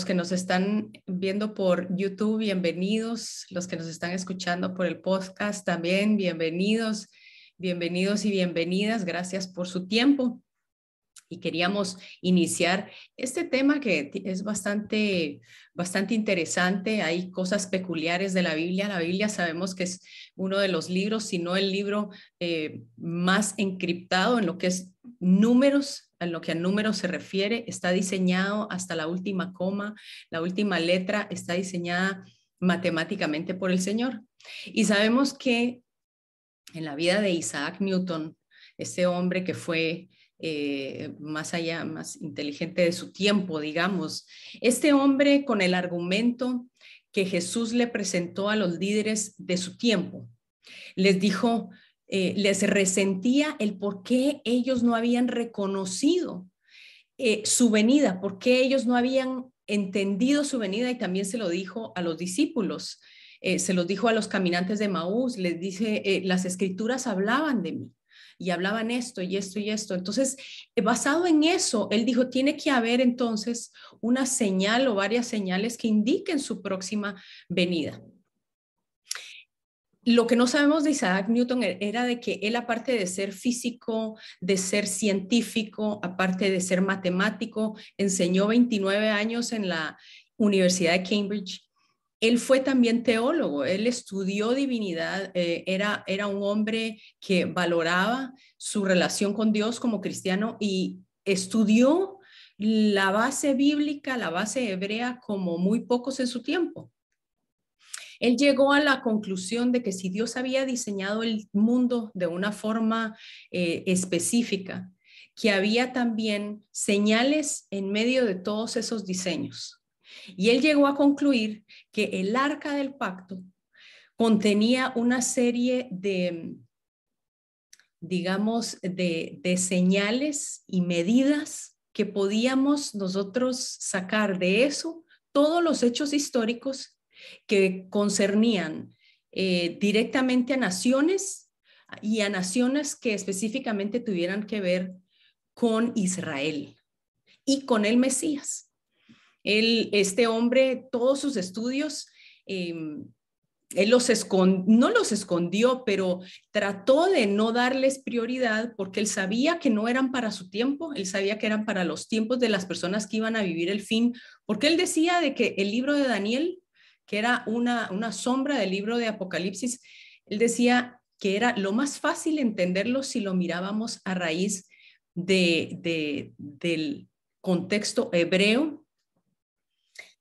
los que nos están viendo por YouTube, bienvenidos. Los que nos están escuchando por el podcast también, bienvenidos. Bienvenidos y bienvenidas. Gracias por su tiempo. Y queríamos iniciar este tema que es bastante, bastante interesante. Hay cosas peculiares de la Biblia. La Biblia sabemos que es uno de los libros, si no el libro eh, más encriptado en lo que es números en lo que a números se refiere, está diseñado hasta la última coma, la última letra está diseñada matemáticamente por el Señor. Y sabemos que en la vida de Isaac Newton, ese hombre que fue eh, más allá, más inteligente de su tiempo, digamos, este hombre con el argumento que Jesús le presentó a los líderes de su tiempo, les dijo, eh, les resentía el por qué ellos no habían reconocido eh, su venida, por qué ellos no habían entendido su venida y también se lo dijo a los discípulos, eh, se los dijo a los caminantes de Maús, les dice, las escrituras hablaban de mí y hablaban esto y esto y esto. Entonces, basado en eso, él dijo, tiene que haber entonces una señal o varias señales que indiquen su próxima venida lo que no sabemos de Isaac Newton e-, era de que él, aparte de ser físico, de ser científico, aparte de ser matemático, enseñó 29 años en la Universidad de Cambridge. Él fue también teólogo, él estudió divinidad, eh, era, era un hombre que valoraba su relación con Dios como cristiano y estudió la base bíblica, la base hebrea como muy pocos en su tiempo. Él llegó a la conclusión de que si Dios había diseñado el mundo de una forma eh, específica, que había también señales en medio de todos esos diseños. Y él llegó a concluir que el arca del pacto contenía una serie de, digamos, de, de señales y medidas que podíamos nosotros sacar de eso todos los hechos históricos que concernían eh, directamente a naciones y a naciones que específicamente tuvieran que ver con Israel y con el Mesías. este hombre, todos sus estudios, em, él los no los escondió, pero trató de no darles prioridad porque él sabía que no eran para su tiempo, él sabía que eran para los tiempos de las personas que iban a vivir el fin, porque él decía de que el libro de Daniel que era una, una sombra del libro de Apocalipsis, él decía que era lo más fácil entenderlo si lo mirábamos a raíz de, del contexto hebreo.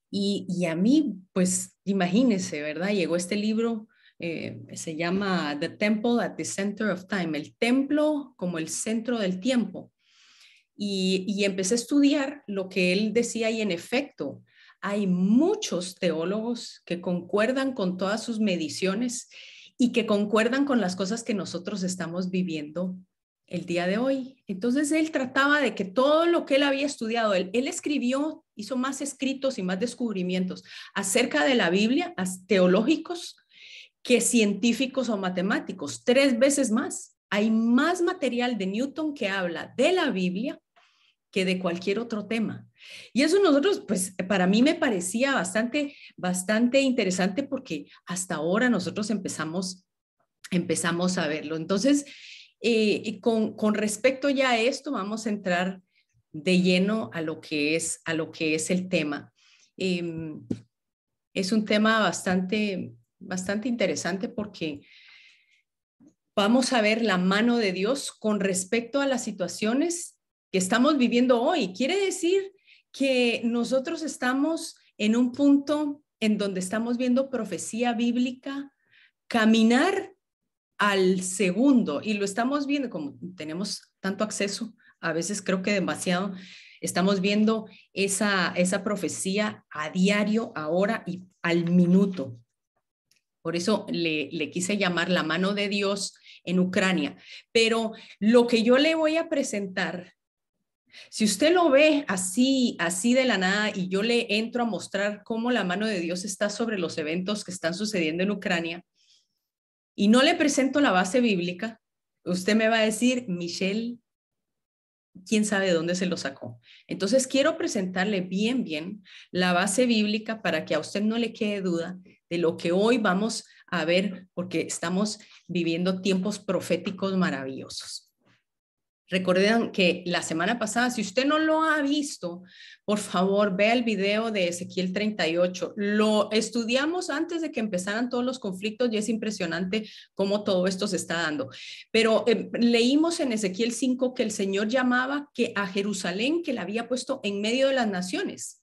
Y, a mí, pues imagínense, ¿verdad? Llegó este libro, eh, se llama The Temple at the Center of Time, el templo como el centro del tiempo. Y, y empecé a estudiar lo que él decía y en efecto, hay muchos teólogos que concuerdan con todas sus mediciones y que concuerdan con las cosas que nosotros estamos viviendo el día de hoy. Entonces él trataba de que todo lo que él había estudiado, él, escribió, hizo más escritos y más descubrimientos acerca de la Biblia, teológicos, que científicos o matemáticos, tres veces más. Hay más material de Newton que habla de la Biblia que de cualquier otro tema. Y eso nosotros, pues para mí me parecía bastante, bastante interesante porque hasta ahora nosotros empezamos, empezamos a verlo. Entonces, eh, con, con, respecto ya a esto, vamos a entrar de lleno a lo que es, a lo que es el tema. Em, es un tema bastante, bastante interesante porque vamos a ver la mano de Dios con respecto a las situaciones que estamos viviendo hoy. Quiere decir que nosotros estamos en un punto en donde estamos viendo profecía bíblica caminar al segundo y lo estamos viendo como tenemos tanto acceso, a veces creo que demasiado, estamos viendo esa, esa profecía a diario, ahora y al minuto. Por eso le, le quise llamar la mano de Dios en Ucrania. Pero lo que yo le voy a presentar si usted lo ve así, así de la nada, y yo le entro a mostrar cómo la mano de Dios está sobre los eventos que están sucediendo en Ucrania, y no le presento la base bíblica, usted me va a decir, Michelle, quién sabe de dónde se lo sacó. Entonces, quiero presentarle bien, bien la base bíblica para que a usted no le quede duda de lo que hoy vamos a ver, porque estamos viviendo tiempos proféticos maravillosos. Recuerden que la semana pasada, si usted no lo ha visto, por favor, vea el video de Ezequiel 38. Lo estudiamos antes de que empezaran todos los conflictos y es impresionante cómo todo esto se está dando. Pero eh, leímos en Ezequiel 5 que el Señor llamaba que a Jerusalén que la había puesto en medio de las naciones.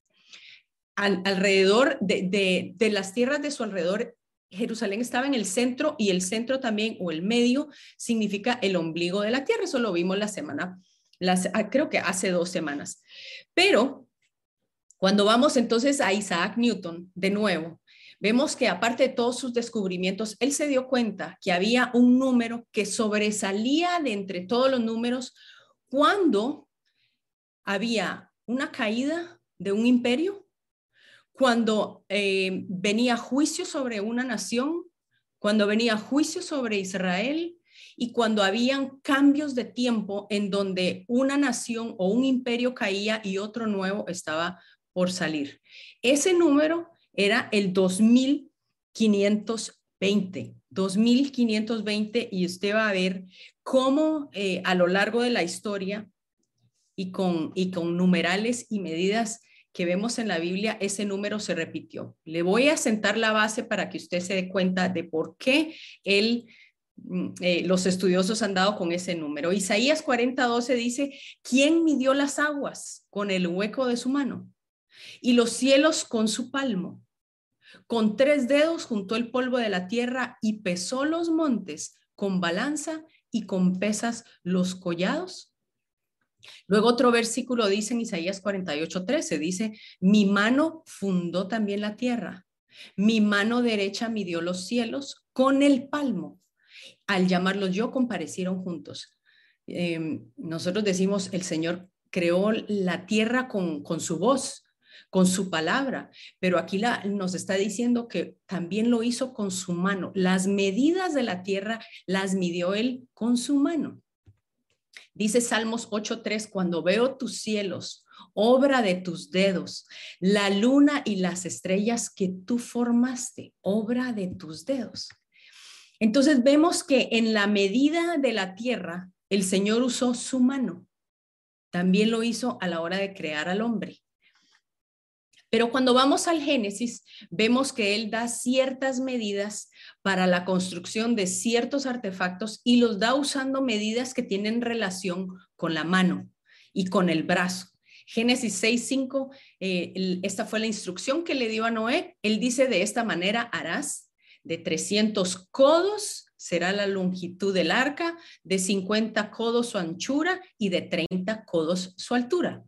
alrededor de, de las tierras de su alrededor Jerusalén estaba en el centro y el centro también o el medio significa el ombligo de la tierra. Eso lo vimos la semana, las, ah, creo que hace dos semanas. Pero cuando vamos entonces a Isaac Newton de nuevo, vemos que aparte de todos sus descubrimientos, él se dio cuenta que había un número que sobresalía de entre todos los números cuando había una caída de un imperio cuando eh, venía juicio sobre una nación, cuando venía juicio sobre Israel y cuando habían cambios de tiempo en donde una nación o un imperio caía y otro nuevo estaba por salir. Ese número era el 2520. 2520 y usted va a ver cómo eh, a lo largo de la historia y con, y con numerales y medidas que vemos en la Biblia, ese número se repitió. Le voy a sentar la base para que usted se dé cuenta de por qué él, mm, eh, los estudiosos han dado con ese número. Isaías 40:12 dice, ¿quién midió las aguas con el hueco de su mano? Y los cielos con su palmo. Con tres dedos juntó el polvo de la tierra y pesó los montes con balanza y con pesas los collados. Luego otro versículo dice en Isaías 48, 13, dice, mi mano fundó también la tierra, mi mano derecha midió los cielos con el palmo. Al llamarlos yo comparecieron juntos. Em, nosotros decimos, el Señor creó la tierra con, con su voz, con su palabra, pero aquí la, nos está diciendo que también lo hizo con su mano. Las medidas de la tierra las midió él con su mano. Dice Salmos 8.3, cuando veo tus cielos, obra de tus dedos, la luna y las estrellas que tú formaste, obra de tus dedos. Entonces vemos que en la medida de la tierra, el Señor usó su mano. También lo hizo a la hora de crear al hombre. Pero cuando vamos al Génesis, vemos que Él da ciertas medidas para la construcción de ciertos artefactos y los da usando medidas que tienen relación con la mano y con el brazo. Génesis 6.5, eh, esta fue la instrucción que le dio a Noé. Él dice de esta manera, harás de 300 codos será la longitud del arca, de 50 codos su anchura y de 30 codos su altura.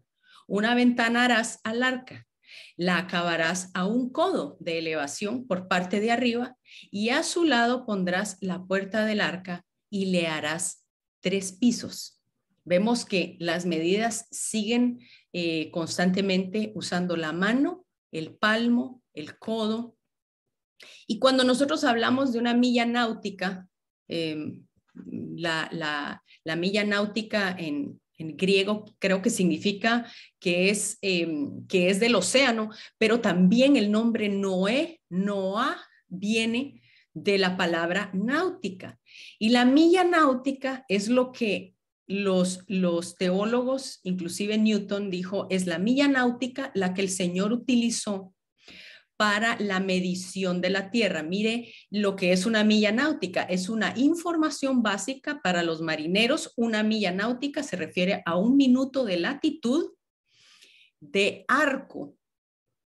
Una ventana harás al arca la acabarás a un codo de elevación por parte de arriba y a su lado pondrás la puerta del arca y le harás tres pisos. Vemos que las medidas siguen eh, constantemente usando la mano, el palmo, el codo. Y cuando nosotros hablamos de una milla náutica, em, la, milla náutica en, en griego creo que significa que es, em, que es del océano, pero también el nombre Noé, Noah, viene de la palabra náutica. Y la milla náutica es lo que los, los teólogos, inclusive Newton dijo, es la milla náutica la que el Señor utilizó para la medición de la Tierra. Mire lo que es una milla náutica. Es una información básica para los marineros. Una milla náutica se refiere a un minuto de latitud de arco.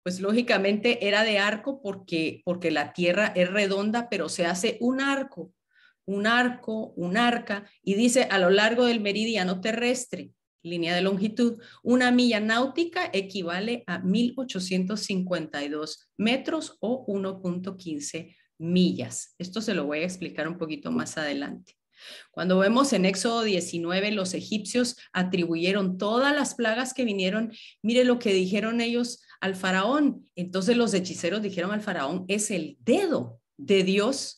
Pues lógicamente era de arco porque, porque la Tierra es redonda, pero se hace un arco, un arco, un arca, y dice a lo largo del meridiano terrestre línea de longitud. Una milla náutica equivale a 1852 metros o 1.15 millas. Esto se lo voy a explicar un poquito más adelante. Cuando vemos en Éxodo 19, los egipcios atribuyeron todas las plagas que vinieron. Mire lo que dijeron ellos al faraón. Entonces los hechiceros dijeron al faraón, es el dedo de Dios,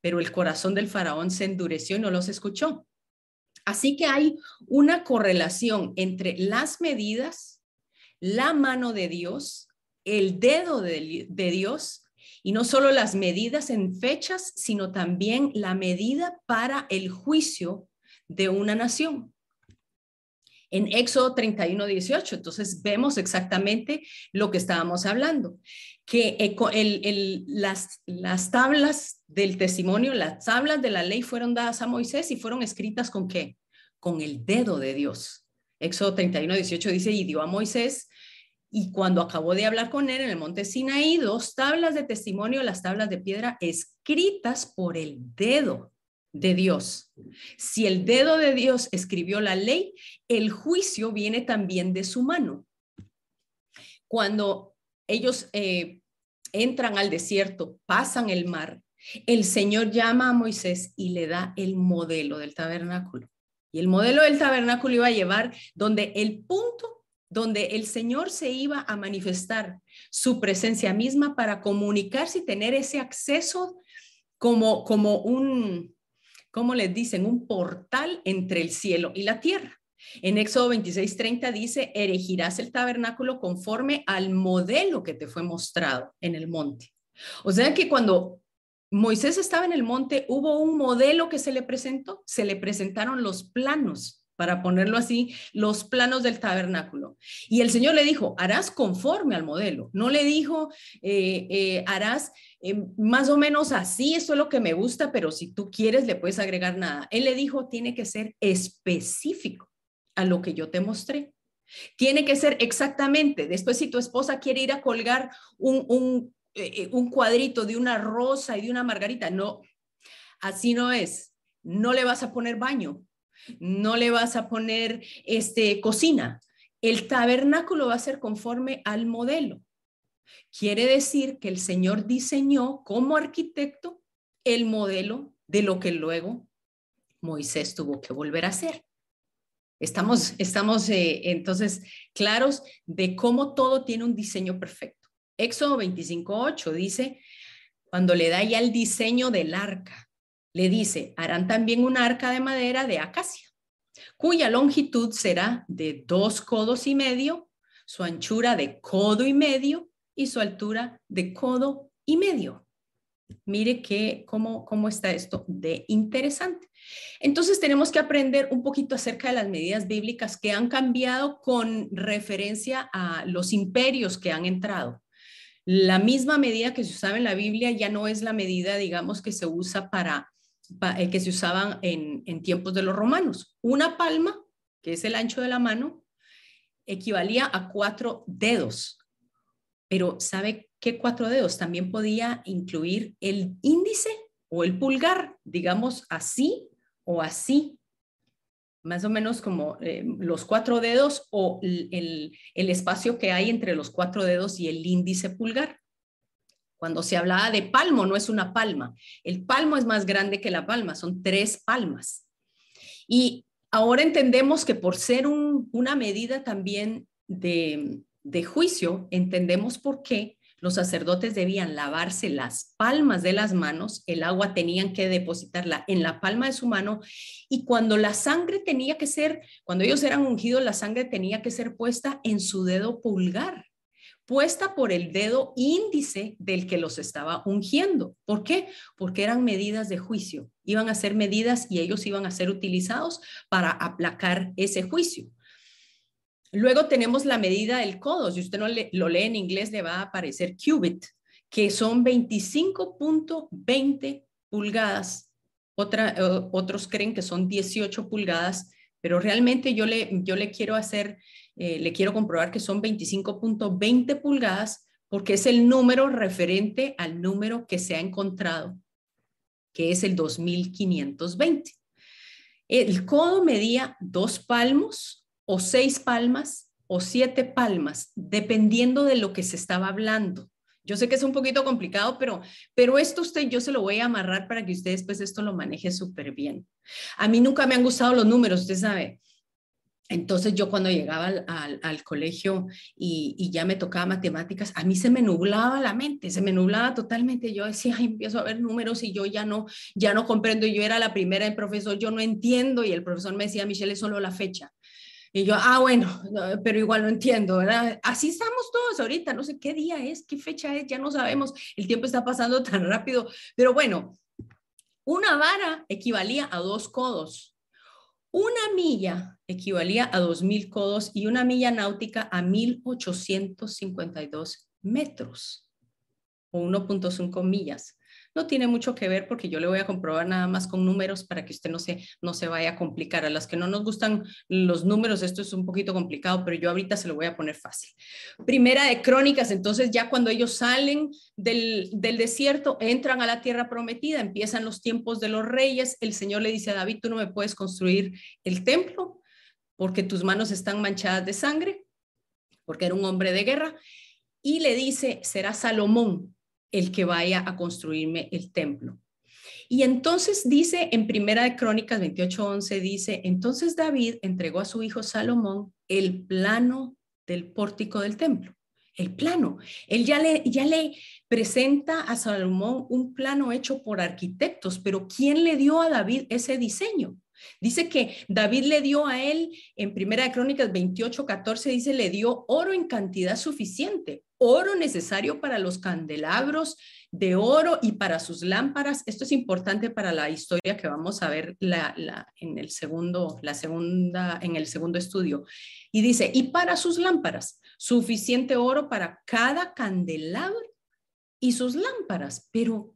pero el corazón del faraón se endureció y no los escuchó. Así que hay una correlación entre las medidas, la mano de Dios, el dedo de, Dios, y no solo las medidas en fechas, sino también la medida para el juicio de una nación. En Éxodo 31, 18, entonces vemos exactamente lo que estábamos hablando, que las, las tablas del testimonio, las tablas de la ley fueron dadas a Moisés y fueron escritas con qué? Con el dedo de Dios. Éxodo 31, 18 dice, y dio a Moisés, y cuando acabó de hablar con él en el monte Sinaí, dos tablas de testimonio, las tablas de piedra escritas por el dedo de Dios. Si el dedo de Dios escribió la ley, el juicio viene también de su mano. Cuando ellos eh, entran al desierto, pasan el mar, el Señor llama a Moisés y le da el modelo del tabernáculo. Y el modelo del tabernáculo iba a llevar donde el punto donde el Señor se iba a manifestar su presencia misma para comunicarse y tener ese acceso como, como un, ¿cómo les dicen? Un portal entre el cielo y la tierra. En Éxodo 26:30 dice, erigirás el tabernáculo conforme al modelo que te fue mostrado en el monte. O sea que cuando Moisés estaba en el monte, hubo un modelo que se le presentó, se le presentaron los planos, para ponerlo así, los planos del tabernáculo. Y el Señor le dijo, harás conforme al modelo. No le dijo, eh, eh, harás eh, más o menos así, esto es lo que me gusta, pero si tú quieres le puedes agregar nada. Él le dijo, tiene que ser específico a lo que yo te mostré. Tiene que ser exactamente, después si tu esposa quiere ir a colgar un, eh, un cuadrito de una rosa y de una margarita. No, así no es. No le vas a poner baño, no le vas a poner este, cocina. El tabernáculo va a ser conforme al modelo. Quiere decir que el Señor diseñó como arquitecto el modelo de lo que luego Moisés tuvo que volver a hacer. Estamos, estamos eh, entonces claros de cómo todo tiene un diseño perfecto. Éxodo 25.8 dice, cuando le da ya el diseño del arca, le dice, harán también un arca de madera de acacia, cuya longitud será de dos codos y medio, su anchura de codo y medio y su altura de codo y medio. Mire que, cómo, cómo está esto de interesante. Entonces tenemos que aprender un poquito acerca de las medidas bíblicas que han cambiado con referencia a los imperios que han entrado. La misma medida que se usaba en la Biblia ya no es la medida, digamos, que se usa para, que se usaban en, en tiempos de los romanos. Una palma, que es el ancho de la mano, equivalía a cuatro dedos. Pero ¿sabe qué cuatro dedos? También podía incluir el índice o el pulgar, digamos así o así más o menos como eh, los cuatro dedos o el, espacio que hay entre los cuatro dedos y el índice pulgar. Cuando se hablaba de palmo, no es una palma. El palmo es más grande que la palma, son tres palmas. Y ahora entendemos que por ser una medida también de, de juicio, entendemos por qué los sacerdotes debían lavarse las palmas de las manos, el agua tenían que depositarla en la palma de su mano y cuando la sangre tenía que ser, cuando ellos eran ungidos, la sangre tenía que ser puesta en su dedo pulgar puesta por el dedo índice del que los estaba ungiendo. ¿Por qué? Porque eran medidas de juicio. Iban a ser medidas y ellos iban a ser utilizados para aplacar ese juicio. Luego tenemos la medida del codo. Si usted no lo lee en inglés, le va a aparecer cubit, que son 25.20 pulgadas. Otra, otros creen que son 18 pulgadas, pero realmente yo le, yo le quiero hacer, eh, le quiero comprobar que son 25.20 pulgadas porque es el número referente al número que se ha encontrado, que es el 2520. El codo medía dos palmos o seis palmas o siete palmas, dependiendo de lo que se estaba hablando. Yo sé que es un poquito complicado, pero, pero esto usted, yo se lo voy a amarrar para que usted después esto lo maneje súper bien. A mí nunca me han gustado los números, usted sabe. Entonces yo cuando llegaba al, colegio y, ya me tocaba matemáticas, a mí se me nublaba la mente, se me nublaba totalmente. Yo decía, empiezo a ver números y yo ya no, ya no comprendo. Yo era la primera del profesor, yo no entiendo y el profesor me decía, Michelle, es solo la fecha. Y yo, ah, bueno, pero igual no entiendo, ¿verdad? Así estamos todos ahorita, no sé qué día es, qué fecha es, ya no sabemos, el tiempo está pasando tan rápido, pero bueno, una vara equivalía a dos codos. Una milla equivalía a 2.000 codos y una milla náutica a 1.852 metros o 1.5 millas no tiene mucho que ver porque yo le voy a comprobar nada más con números para que usted no se, no se vaya a complicar. A las que no nos gustan los números, esto es un poquito complicado, pero yo ahorita se lo voy a poner fácil. Primera de Crónicas, entonces ya cuando ellos salen del, del desierto, entran a la tierra prometida, empiezan los tiempos de los reyes, el Señor le dice a David, tú no me puedes construir el templo porque tus manos están manchadas de sangre, porque era un hombre de guerra, y le dice, será Salomón el que vaya a construirme el templo. Y entonces dice en Primera de Crónicas 28:11 dice, entonces David entregó a su hijo Salomón el plano del pórtico del templo. El plano. Él ya le, ya le presenta a Salomón un plano hecho por arquitectos, pero ¿quién le dio a David ese diseño? Dice que David le dio a él, en Primera de Crónicas 28, 14, dice, le dio oro en cantidad suficiente, oro necesario para los candelabros de oro y para sus lámparas. Esto es importante para la historia que vamos a ver la, en el segundo, la segunda, en el segundo estudio. Y dice, y para sus lámparas, suficiente oro para cada candelabro y sus lámparas. Pero,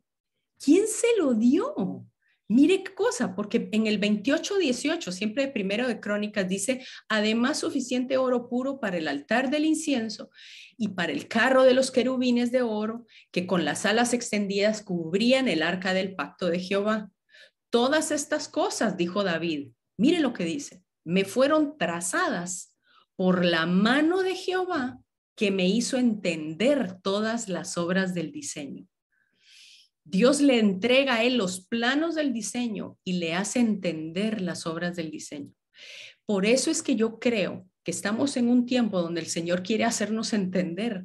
¿quién se lo dio? Mire qué cosa, porque en el 28-18, siempre de primero de Crónicas, dice, además suficiente oro puro para el altar del incienso y para el carro de los querubines de oro, que con las alas extendidas cubrían el arca del pacto de Jehová. Todas estas cosas, dijo David, mire lo que dice, me fueron trazadas por la mano de Jehová que me hizo entender todas las obras del diseño. Dios le entrega a él los planos del diseño y le hace entender las obras del diseño. Por eso es que yo creo que estamos en un tiempo donde el Señor quiere hacernos entender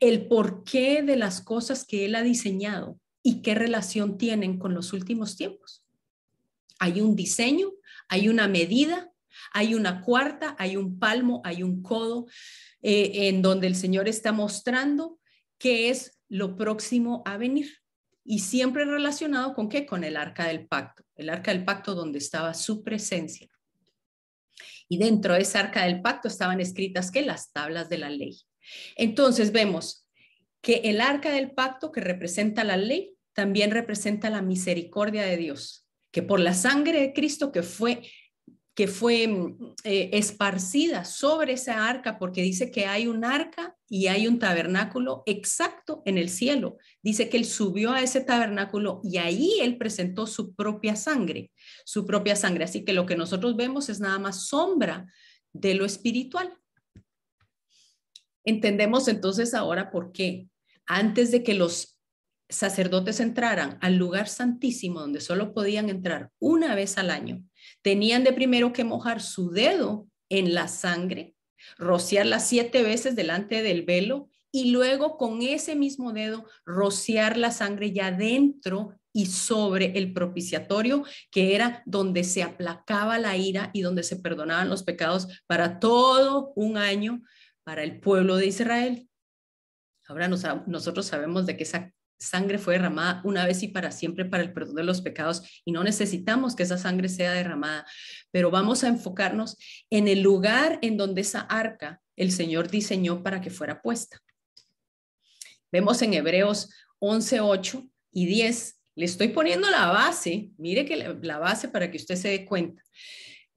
el porqué de las cosas que Él ha diseñado y qué relación tienen con los últimos tiempos. Hay un diseño, hay una medida, hay una cuarta, hay un palmo, hay un codo, eh, en donde el Señor está mostrando qué es lo próximo a venir y siempre relacionado con qué? Con el arca del pacto, el arca del pacto donde estaba su presencia. Y dentro de esa arca del pacto estaban escritas que las tablas de la ley. Entonces vemos que el arca del pacto que representa la ley también representa la misericordia de Dios, que por la sangre de Cristo que fue que fue mm, eh, esparcida sobre esa arca, porque dice que hay un arca y hay un tabernáculo exacto en el cielo. Dice que él subió a ese tabernáculo y ahí él presentó su propia sangre, su propia sangre. Así que lo que nosotros vemos es nada más sombra de lo espiritual. Entendemos entonces ahora por qué antes de que los sacerdotes entraran al lugar santísimo donde solo podían entrar una vez al año, tenían de primero que mojar su dedo en la sangre, rociarla siete veces delante del velo y luego con ese mismo dedo rociar la sangre ya dentro y sobre el propiciatorio, que era donde se aplacaba la ira y donde se perdonaban los pecados para todo un año para el pueblo de Israel. Ahora nosotros sabemos de que esa sangre fue derramada una vez y para siempre para el perdón de los pecados y no necesitamos que esa sangre sea derramada, pero vamos a enfocarnos en el lugar en donde esa arca el Señor diseñó para que fuera puesta. Vemos en Hebreos 11, 8 y 10, le estoy poniendo la base, mire que la base para que usted se dé cuenta.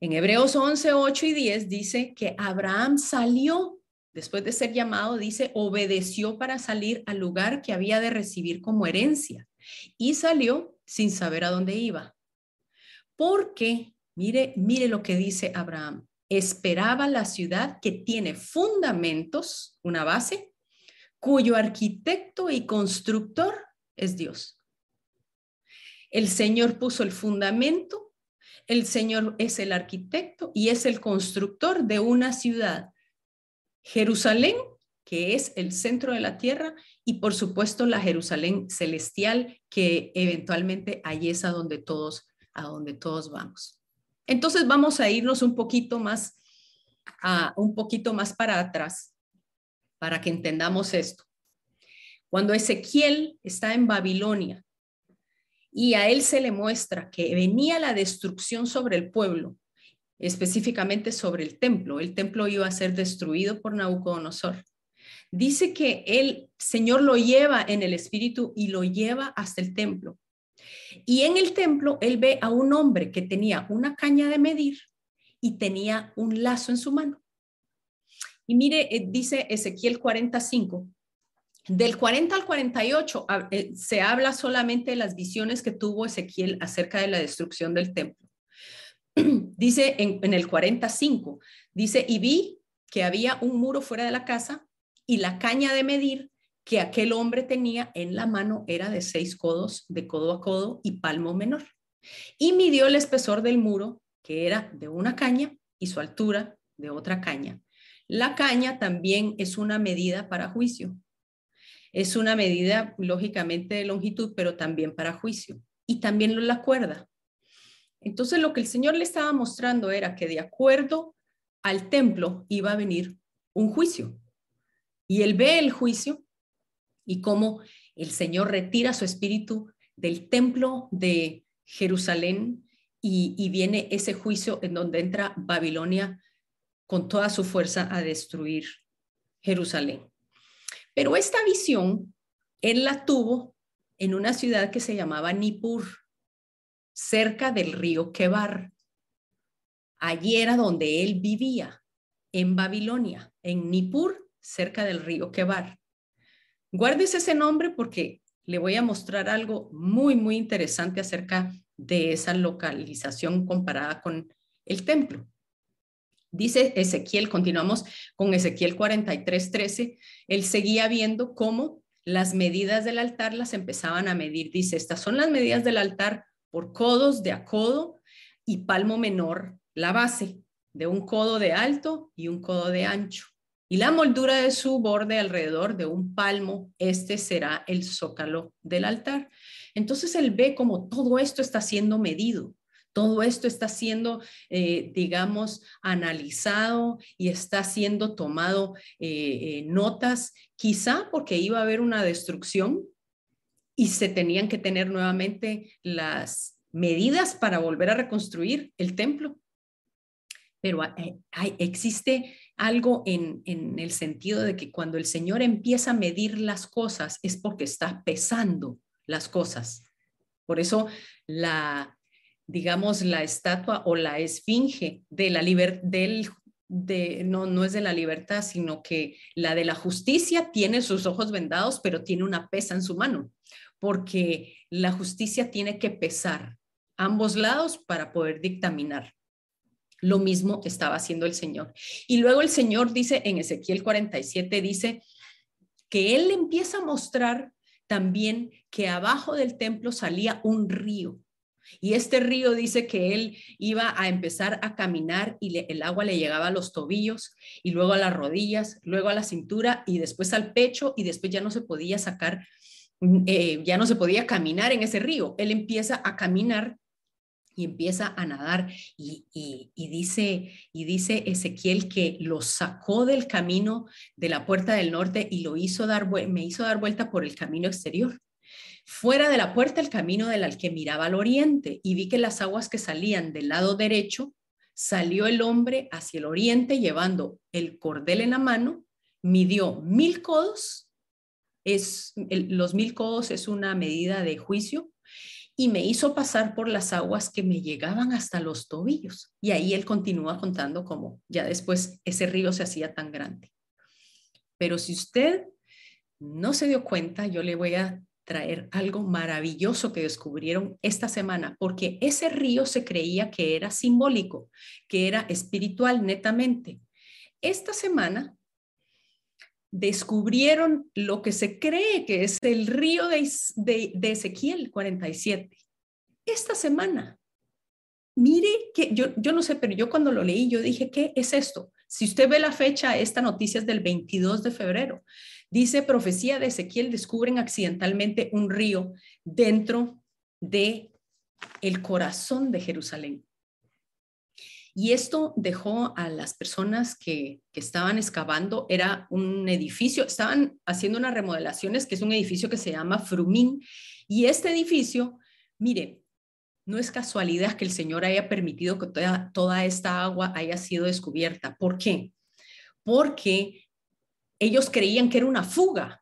En Hebreos 11, 8 y 10 dice que Abraham salió después de ser llamado, dice, obedeció para salir al lugar que había de recibir como herencia y salió sin saber a dónde iba. Porque, mire, mire lo que dice Abraham, esperaba la ciudad que tiene fundamentos, una base, cuyo arquitecto y constructor es Dios. El Señor puso el fundamento, El Señor es el arquitecto y es el constructor de una ciudad. Jerusalén, que es el centro de la tierra, y por supuesto la Jerusalén celestial, que eventualmente ahí es a donde todos, a donde todos vamos. Entonces vamos a irnos un poquito más, a, un poquito más para atrás para que entendamos esto. Cuando Ezequiel está en Babilonia y a él se le muestra que venía la destrucción sobre el pueblo, específicamente sobre el templo, el templo iba a ser destruido por Nabucodonosor. Dice que el Señor lo lleva en el espíritu y lo lleva hasta el templo. Y en el templo él ve a un hombre que tenía una caña de medir y tenía un lazo en su mano. Y mire, eh, dice Ezequiel 45, del 40 al 48 eh, se habla solamente de las visiones que tuvo Ezequiel acerca de la destrucción del templo. dice en, el 45, dice, y vi que había un muro fuera de la casa y la caña de medir que aquel hombre tenía en la mano era de seis codos, de codo a codo y palmo menor. Y midió el espesor del muro, que era de una caña, y su altura de otra caña. La caña también es una medida para juicio. Es una medida, lógicamente, de longitud, pero también para juicio. Y también la cuerda. Entonces, lo que el Señor le estaba mostrando era que de acuerdo al templo iba a venir un juicio. Y él ve el juicio y cómo el Señor retira su espíritu del templo de Jerusalén y, viene ese juicio en donde entra Babilonia con toda su fuerza a destruir Jerusalén. Pero esta visión él la tuvo en una ciudad que se llamaba Nippur, cerca del río Kebar. Allí era donde él vivía, en Babilonia, en Nippur, cerca del río Kebar. Guardes ese nombre porque le voy a mostrar algo muy, muy interesante acerca de esa localización comparada con el templo. Dice Ezequiel, continuamos con Ezequiel 43, 13, él seguía viendo cómo las medidas del altar las empezaban a medir. Dice, estas son las medidas del altar por codos de a codo y palmo menor, la base de un codo de alto y un codo de ancho y la moldura de su borde alrededor de un palmo, este será el zócalo del altar. Entonces él ve como todo esto está siendo medido, todo esto está siendo, eh, digamos, analizado y está siendo tomado eh, eh, notas, quizá porque iba a haber una destrucción y se tenían que tener nuevamente las medidas para volver a reconstruir el templo. Pero hay, existe algo en, el sentido de que cuando el Señor empieza a medir las cosas es porque está pesando las cosas. Por eso la, digamos, la estatua o la esfinge de la libertad, de, no, no es de la libertad, sino que la de la justicia tiene sus ojos vendados, pero tiene una pesa en su mano, porque la justicia tiene que pesar ambos lados para poder dictaminar. Lo mismo estaba haciendo el Señor. Y luego el Señor dice en Ezequiel 47, dice que Él empieza a mostrar también que abajo del templo salía un río. Y este río dice que él iba a empezar a caminar y el agua le llegaba a los tobillos y luego a las rodillas, luego a la cintura y después al pecho y después ya no se podía sacar, eh, ya no se podía caminar en ese río. Él empieza a caminar y empieza a nadar y, dice, y dice Ezequiel que lo sacó del camino de la puerta del norte y lo hizo dar, me hizo dar vuelta por el camino exterior. Fuera de la puerta el camino del que miraba al oriente y vi que las aguas que salían del lado derecho, salió el hombre hacia el oriente llevando el cordel en la mano, midió mil codos, los mil codos es una medida de juicio, y me hizo pasar por las aguas que me llegaban hasta los tobillos. Y ahí él continúa contando cómo ya después ese río se hacía tan grande. Pero si usted no se dio cuenta, yo le voy a traer algo maravilloso que descubrieron esta semana, porque ese río se creía que era simbólico, que era espiritual netamente. Esta semana descubrieron lo que se cree que es el río de, Ezequiel 47. Esta semana mire que yo, yo no sé, pero yo cuando lo leí, yo dije, ¿qué es esto? Si usted ve la fecha, esta noticia es del 22 de febrero. Dice, profecía de Ezequiel, descubren accidentalmente un río dentro de el corazón de Jerusalén. Y esto dejó a las personas que, estaban excavando, era un edificio, estaban haciendo unas remodelaciones, que es un edificio que se llama Frumín. Y este edificio, mire, no es casualidad que el Señor haya permitido que toda, toda esta agua haya sido descubierta. ¿Por qué? Porque ellos creían que era una fuga.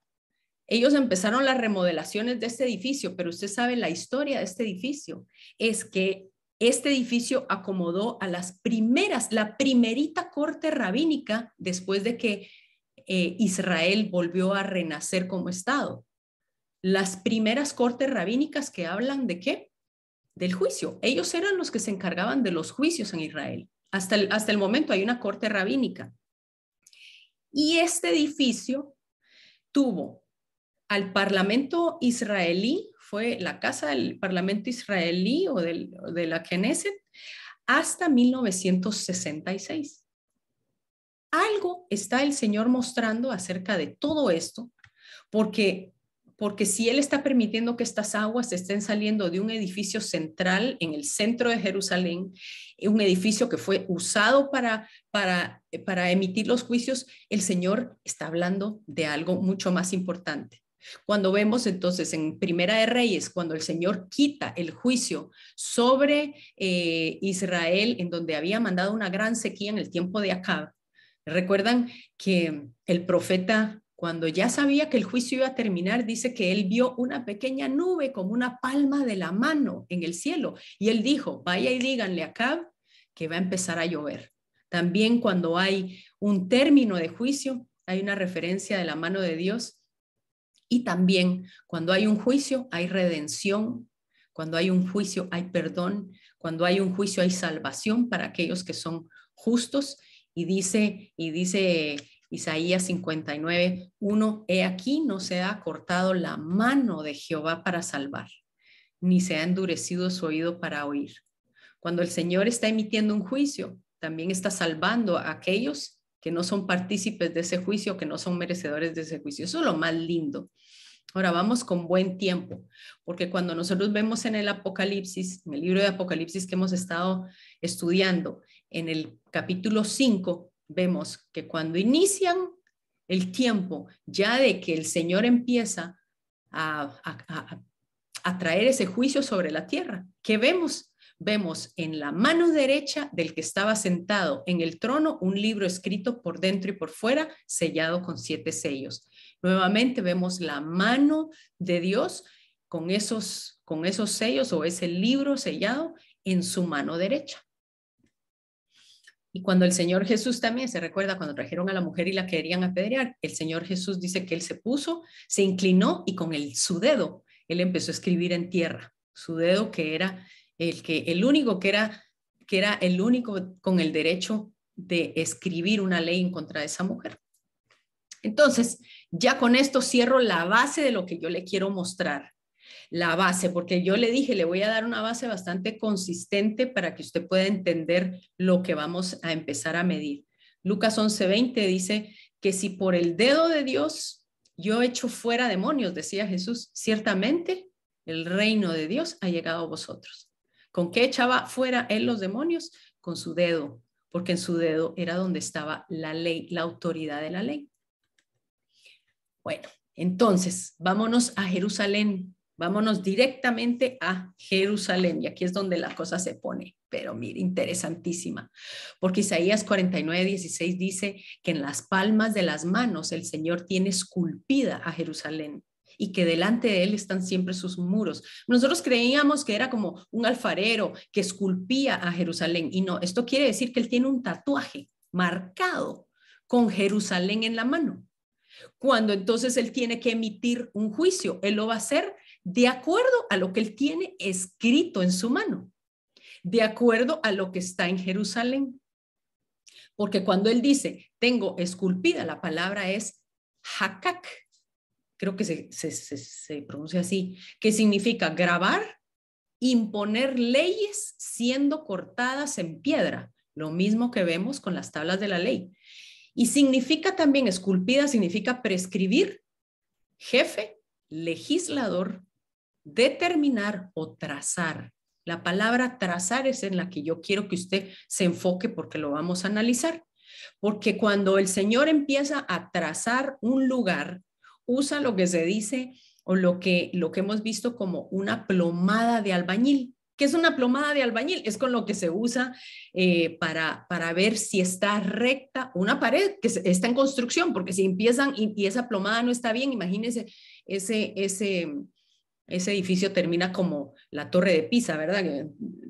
Ellos empezaron las remodelaciones de este edificio, pero usted sabe la historia de este edificio. Es que este edificio acomodó a las primeras, la primerita corte rabínica después de que eh, Israel volvió a renacer como Estado. Las primeras cortes rabínicas que hablan de qué? del juicio. Ellos eran los que se encargaban de los juicios en Israel. Hasta el, hasta el momento hay una corte rabínica. Y este edificio tuvo al Parlamento israelí, fue la casa del Parlamento israelí o del, de la Knesset, hasta 1966. Algo está el Señor mostrando acerca de todo esto, porque porque si Él está permitiendo que estas aguas estén saliendo de un edificio central en el centro de Jerusalén, un edificio que fue usado para, para, para emitir los juicios, el Señor está hablando de algo mucho más importante. Cuando vemos entonces en Primera de Reyes, cuando el Señor quita el juicio sobre eh, Israel, en donde había mandado una gran sequía en el tiempo de Acab, recuerdan que el profeta cuando ya sabía que el juicio iba a terminar, dice que él vio una pequeña nube como una palma de la mano en el cielo. Y él dijo, vaya y díganle a Cab que va a empezar a llover. También cuando hay un término de juicio, hay una referencia de la mano de Dios. Y también cuando hay un juicio, hay redención. Cuando hay un juicio, hay perdón. Cuando hay un juicio, hay salvación para aquellos que son justos. Y dice, y dice Isaías 59, 1, he aquí no se ha cortado la mano de Jehová para salvar, ni se ha endurecido su oído para oír. Cuando el Señor está emitiendo un juicio, también está salvando a aquellos que no son partícipes de ese juicio, que no son merecedores de ese juicio. Eso es lo más lindo. Ahora vamos con buen tiempo, porque cuando nosotros vemos en el Apocalipsis, en el libro de Apocalipsis que hemos estado estudiando, en el capítulo 5, vemos que cuando inician el tiempo ya de que el Señor empieza a, a, traer ese juicio sobre la tierra, ¿qué vemos? Vemos en la mano derecha del que estaba sentado en el trono un libro escrito por dentro y por fuera, sellado con siete sellos. Nuevamente vemos la mano de Dios con esos, con esos sellos o ese libro sellado en su mano derecha. Y cuando el Señor Jesús también se recuerda cuando trajeron a la mujer y la querían apedrear, el Señor Jesús dice que él se puso, se inclinó y con el, su dedo él empezó a escribir en tierra. Su dedo que era el que el único que era que era el único con el derecho de escribir una ley en contra de esa mujer. Entonces, ya con esto cierro la base de lo que yo le quiero mostrar la base, porque yo le dije, le voy a dar una base bastante consistente para que usted pueda entender lo que vamos a empezar a medir. Lucas 11:20 dice que si por el dedo de Dios yo echo fuera demonios, decía Jesús, ciertamente el reino de Dios ha llegado a vosotros. ¿Con qué echaba fuera él los demonios? Con su dedo, porque en su dedo era donde estaba la ley, la autoridad de la ley. Bueno, entonces, vámonos a Jerusalén. Vámonos directamente a Jerusalén y aquí es donde la cosa se pone, pero mire, interesantísima, porque Isaías 49, 16 dice que en las palmas de las manos el Señor tiene esculpida a Jerusalén y que delante de él están siempre sus muros. Nosotros creíamos que era como un alfarero que esculpía a Jerusalén y no, esto quiere decir que él tiene un tatuaje marcado con Jerusalén en la mano. Cuando entonces él tiene que emitir un juicio, él lo va a hacer de acuerdo a lo que él tiene escrito en su mano, de acuerdo a lo que está en Jerusalén. Porque cuando él dice, tengo esculpida, la palabra es hakak, creo que se, pronuncia así, que significa grabar imponer leyes siendo cortadas en piedra, lo mismo que vemos con las tablas de la ley. Y significa también, esculpida significa prescribir, jefe, legislador, determinar o trazar. La palabra trazar es en la que yo quiero que usted se enfoque porque lo vamos a analizar. Porque cuando el Señor empieza a trazar un lugar, usa lo que se dice o lo que, lo que hemos visto como una plomada de albañil. ¿Qué es una plomada de albañil? Es con lo que se usa eh, para, para ver si está recta una pared que está en construcción, porque si empiezan y, esa plomada no está bien, imagínense ese, ese, ese edificio termina como la torre de Pisa, ¿verdad?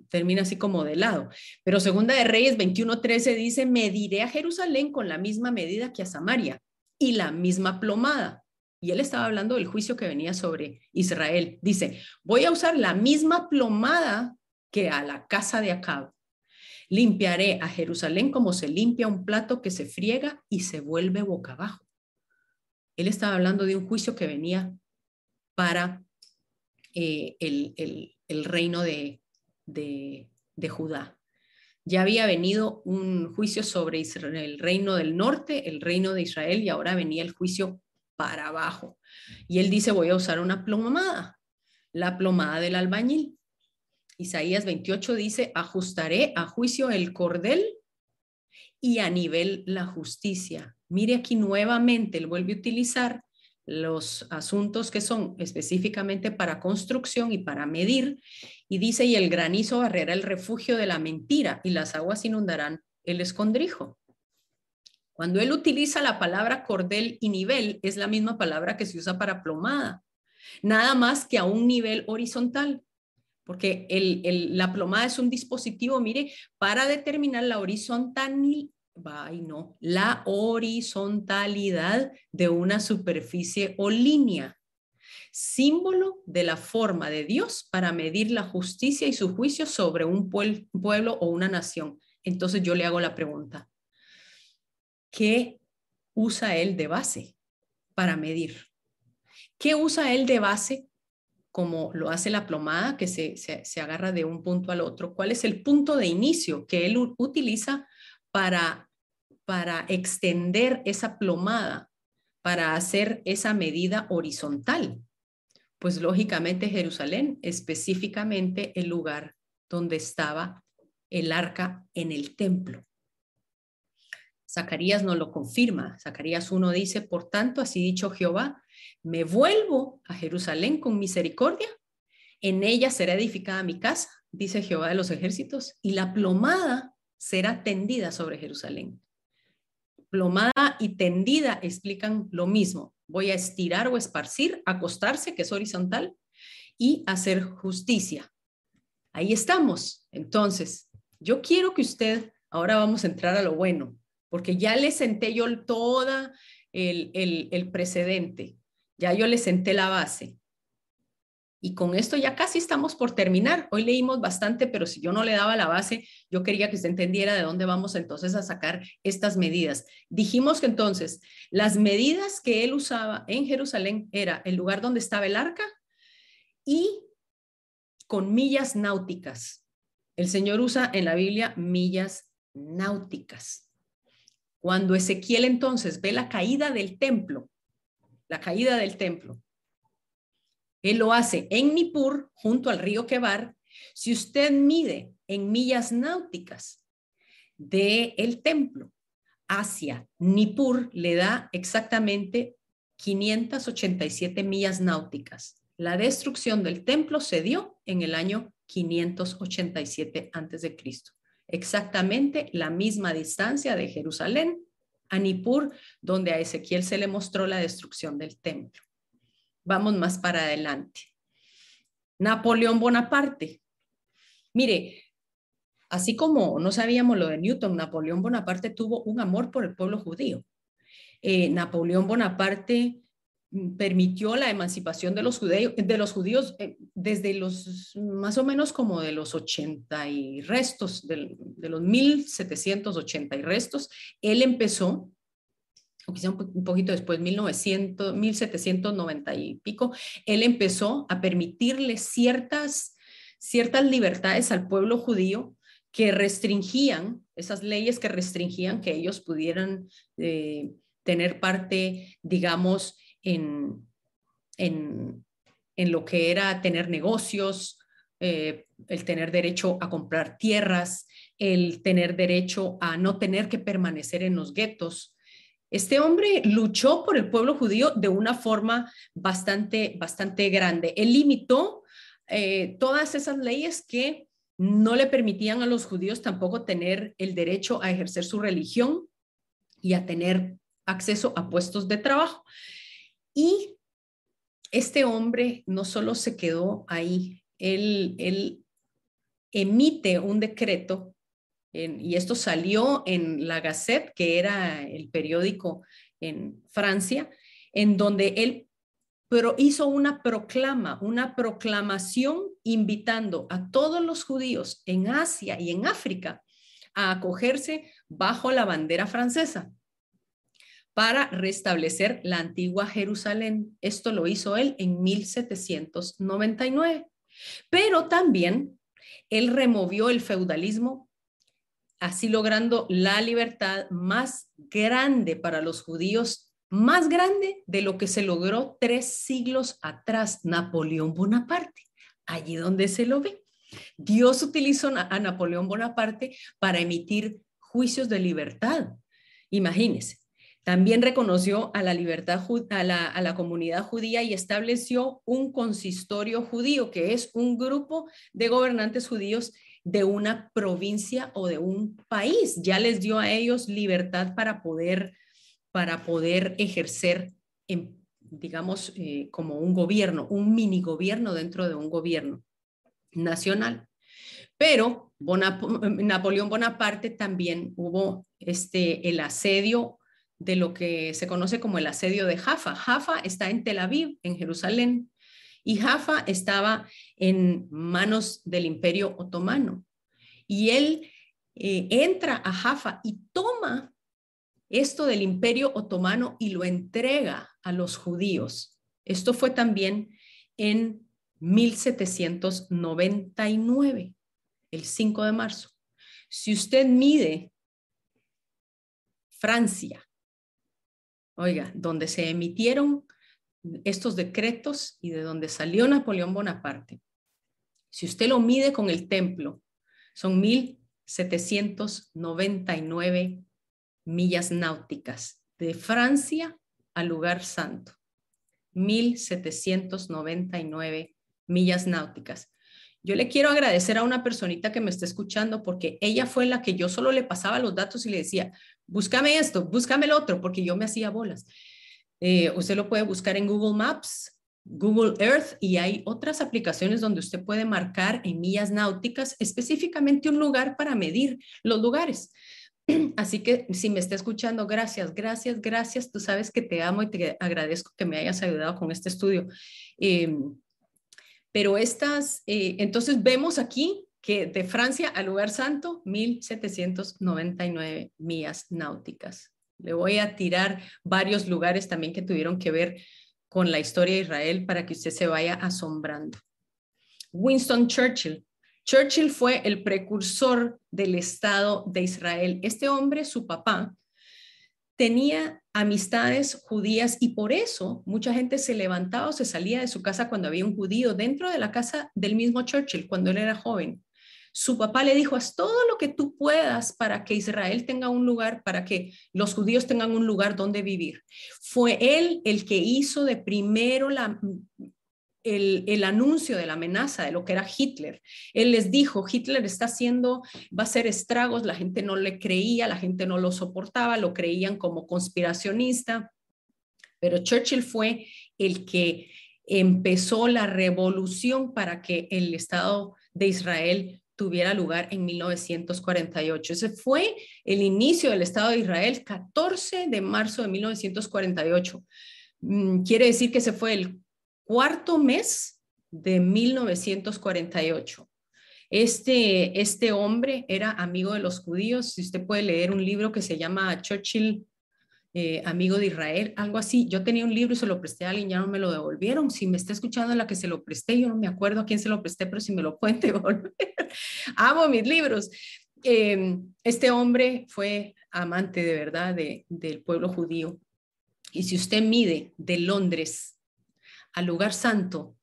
Termina así como de lado. Pero Segunda de Reyes 21:13 dice, mediré a Jerusalén con la misma medida que a Samaria y la misma plomada. Y él estaba hablando del juicio que venía sobre Israel. Dice, voy a usar la misma plomada que a la casa de Acab. Limpiaré a Jerusalén como se limpia un plato que se friega y se vuelve boca abajo. Él estaba hablando de un juicio que venía para eh, el, reino de, Judá. Ya había venido un juicio sobre el reino del norte, el reino de Israel, y ahora venía el juicio para abajo. Y él dice, voy a usar una plomada, la plomada del albañil. Isaías 28 dice, ajustaré a juicio el cordel y a nivel la justicia. Mire aquí nuevamente, él vuelve a utilizar los asuntos que son específicamente para construcción y para medir, y dice, y el granizo barrerá el refugio de la mentira y las aguas inundarán el escondrijo. Cuando él utiliza la palabra cordel y nivel, es la misma palabra que se usa para plomada, nada más que a un nivel horizontal, porque la plomada es un dispositivo, mire, para determinar la horizontalidad de una superficie o línea, símbolo de la forma de Dios para medir la justicia y su juicio sobre un pueblo o una nación. Entonces yo le hago la pregunta, ¿qué usa él de base para medir? ¿Qué usa él de base como lo hace la plomada, que se, se, agarra de un punto al otro? ¿Cuál es el punto de inicio que él utiliza para para extender esa plomada, para hacer esa medida horizontal? Pues lógicamente Jerusalén, específicamente el lugar donde estaba el arca en el templo. Zacarías nos lo confirma. Zacarías 1 dice, por tanto, así dicho Jehová, me vuelvo a Jerusalén con misericordia, en ella será edificada mi casa, dice Jehová de los ejércitos, y la plomada será tendida sobre Jerusalén plomada y tendida explican lo mismo. Voy a estirar o esparcir, acostarse, que es horizontal, y hacer justicia. Ahí estamos. Entonces, yo quiero que usted, ahora vamos a entrar a lo bueno, porque ya le senté yo toda el, el, precedente, ya yo le senté la base. Y con esto ya casi estamos por terminar. Hoy leímos bastante, pero si yo no le daba la base, yo quería que usted entendiera de dónde vamos entonces a sacar estas medidas. Dijimos que entonces las medidas que él usaba en Jerusalén era el lugar donde estaba el arca y con millas náuticas. El Señor usa en la Biblia millas náuticas. Cuando Ezequiel entonces ve la caída del templo, la caída del templo, él lo hace en Nippur, junto al río Quebar. Si usted mide en millas náuticas del el templo hacia Nippur, le da exactamente 587 millas náuticas. La destrucción del templo se dio en el año 587 a.C. Exactamente la misma distancia de Jerusalén a Nippur, donde a Ezequiel se le mostró la destrucción del templo. Vamos más para adelante. Napoleón Bonaparte. Mire, así como no sabíamos lo de Newton, Napoleón Bonaparte tuvo un amor por el pueblo judío. Eh, Napoleón Bonaparte permitió la emancipación de los, judíos, de los judíos eh, desde los más o menos como de los 80 y restos, de, de los 1780 y restos. Él empezó o quizá un, poquito después, 1900, 1790 y pico, él empezó a permitirle ciertas, ciertas libertades al pueblo judío que restringían, esas leyes que restringían que ellos pudieran eh, tener parte, digamos, en, en, en, lo que era tener negocios, eh, el tener derecho a comprar tierras, el tener derecho a no tener que permanecer en los guetos. Este hombre luchó por el pueblo judío de una forma bastante, bastante grande. Él limitó eh, todas esas leyes que no le permitían a los judíos tampoco tener el derecho a ejercer su religión y a tener acceso a puestos de trabajo. Y este hombre no solo se quedó ahí, él, emite un decreto y esto salió en la Gazette, que era el periódico en Francia, en donde él pero hizo una proclama, una proclamación invitando a todos los judíos en Asia y en África a acogerse bajo la bandera francesa para restablecer la antigua Jerusalén. Esto lo hizo él en 1799. Pero también él removió el feudalismo así logrando la libertad más grande para los judíos, más grande de lo que se logró tres siglos atrás, Napoleón Bonaparte, allí donde se lo ve. Dios utilizó a Napoleón Bonaparte para emitir juicios de libertad. Imagínense. También reconoció a la libertad a la, a la comunidad judía y estableció un consistorio judío, que es un grupo de gobernantes judíos de una provincia o de un país. Ya les dio a ellos libertad para poder, para poder ejercer, digamos, eh, como un gobierno, un mini gobierno dentro de un gobierno nacional. Pero Napoleón Bonaparte también hubo este, el asedio de lo que se conoce como el asedio de Jaffa. Jaffa está en Tel Aviv, en Jerusalén, y Jaffa estaba en manos del imperio otomano. Y él eh, entra a Jaffa y toma esto del imperio otomano y lo entrega a los judíos. Esto fue también en 1799, el 5 de marzo. Si usted mide Francia, oiga, donde se emitieron estos decretos y de donde salió Napoleón Bonaparte, si usted lo mide con el templo, son 1.799 millas náuticas de Francia al lugar santo. 1.799 millas náuticas. Yo le quiero agradecer a una personita que me está escuchando porque ella fue la que yo solo le pasaba los datos y le decía, búscame esto, búscame el otro, porque yo me hacía bolas. Eh, usted lo puede buscar en Google Maps, Google Earth y hay otras aplicaciones donde usted puede marcar en millas náuticas específicamente un lugar para medir los lugares. Así que si me está escuchando, gracias, gracias, gracias. Tú sabes que te amo y te agradezco que me hayas ayudado con este estudio. Em, pero estas, eh, entonces vemos aquí que de Francia al lugar santo, 1799 millas náuticas. Le voy a tirar varios lugares también que tuvieron que ver con la historia de Israel para que usted se vaya asombrando. Winston Churchill. Churchill fue el precursor del Estado de Israel. Este hombre, su papá, tenía amistades judías y por eso mucha gente se levantaba o se salía de su casa cuando había un judío dentro de la casa del mismo Churchill cuando él era joven su papá le dijo, haz todo lo que tú puedas para que Israel tenga un lugar, para que los judíos tengan un lugar donde vivir. Fue él el que hizo de primero el, el, anuncio de la amenaza de lo que era Hitler. Él les dijo, Hitler está haciendo, va a hacer estragos, la gente no le creía, la gente no lo soportaba, lo creían como conspiracionista, pero Churchill fue el que empezó la revolución para que el Estado de Israel tuviera lugar en 1948. Ese fue el inicio del Estado de Israel, 14 de marzo de 1948. Mm, quiere decir que ese fue el cuarto mes de 1948. Este, este hombre era amigo de los judíos. Si usted puede leer un libro que se llama Churchill eh, amigo de Israel, algo así. Yo tenía un libro y se lo presté a alguien, ya no me lo devolvieron. Si me está escuchando la que se lo presté, yo no me acuerdo a quién se lo presté, pero si me lo pueden devolver. Amo mis libros. Em, este hombre fue amante de verdad del pueblo judío. Y si usted mide de Londres al lugar santo,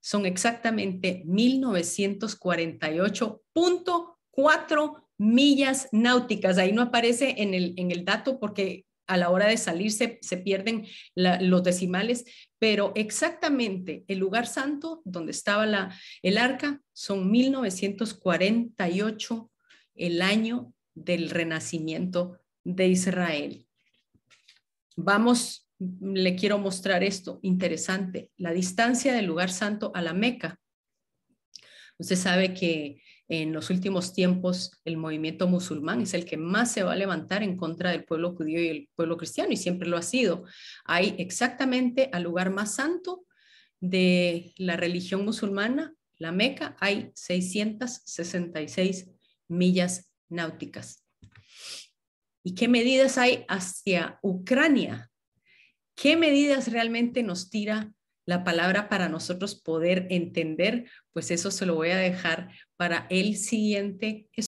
son exactamente 1948.4 millas náuticas. Ahí no aparece en el, en el dato porque a la hora de salir se, pierden los decimales, pero exactamente el lugar santo donde estaba la, el arca son 1948, el año del renacimiento de Israel. Vamos, le quiero mostrar esto, interesante, la distancia del lugar santo a la Meca. Usted sabe que en los últimos tiempos el movimiento musulmán es el que más se va a levantar en contra del pueblo judío y el pueblo cristiano y siempre lo ha sido. Hay exactamente al lugar más santo de la religión musulmana, la Meca, hay 666 millas náuticas. ¿Y qué medidas hay hacia Ucrania? ¿Qué medidas realmente nos tira la palabra para nosotros poder entender, pues eso se lo voy a dejar para el siguiente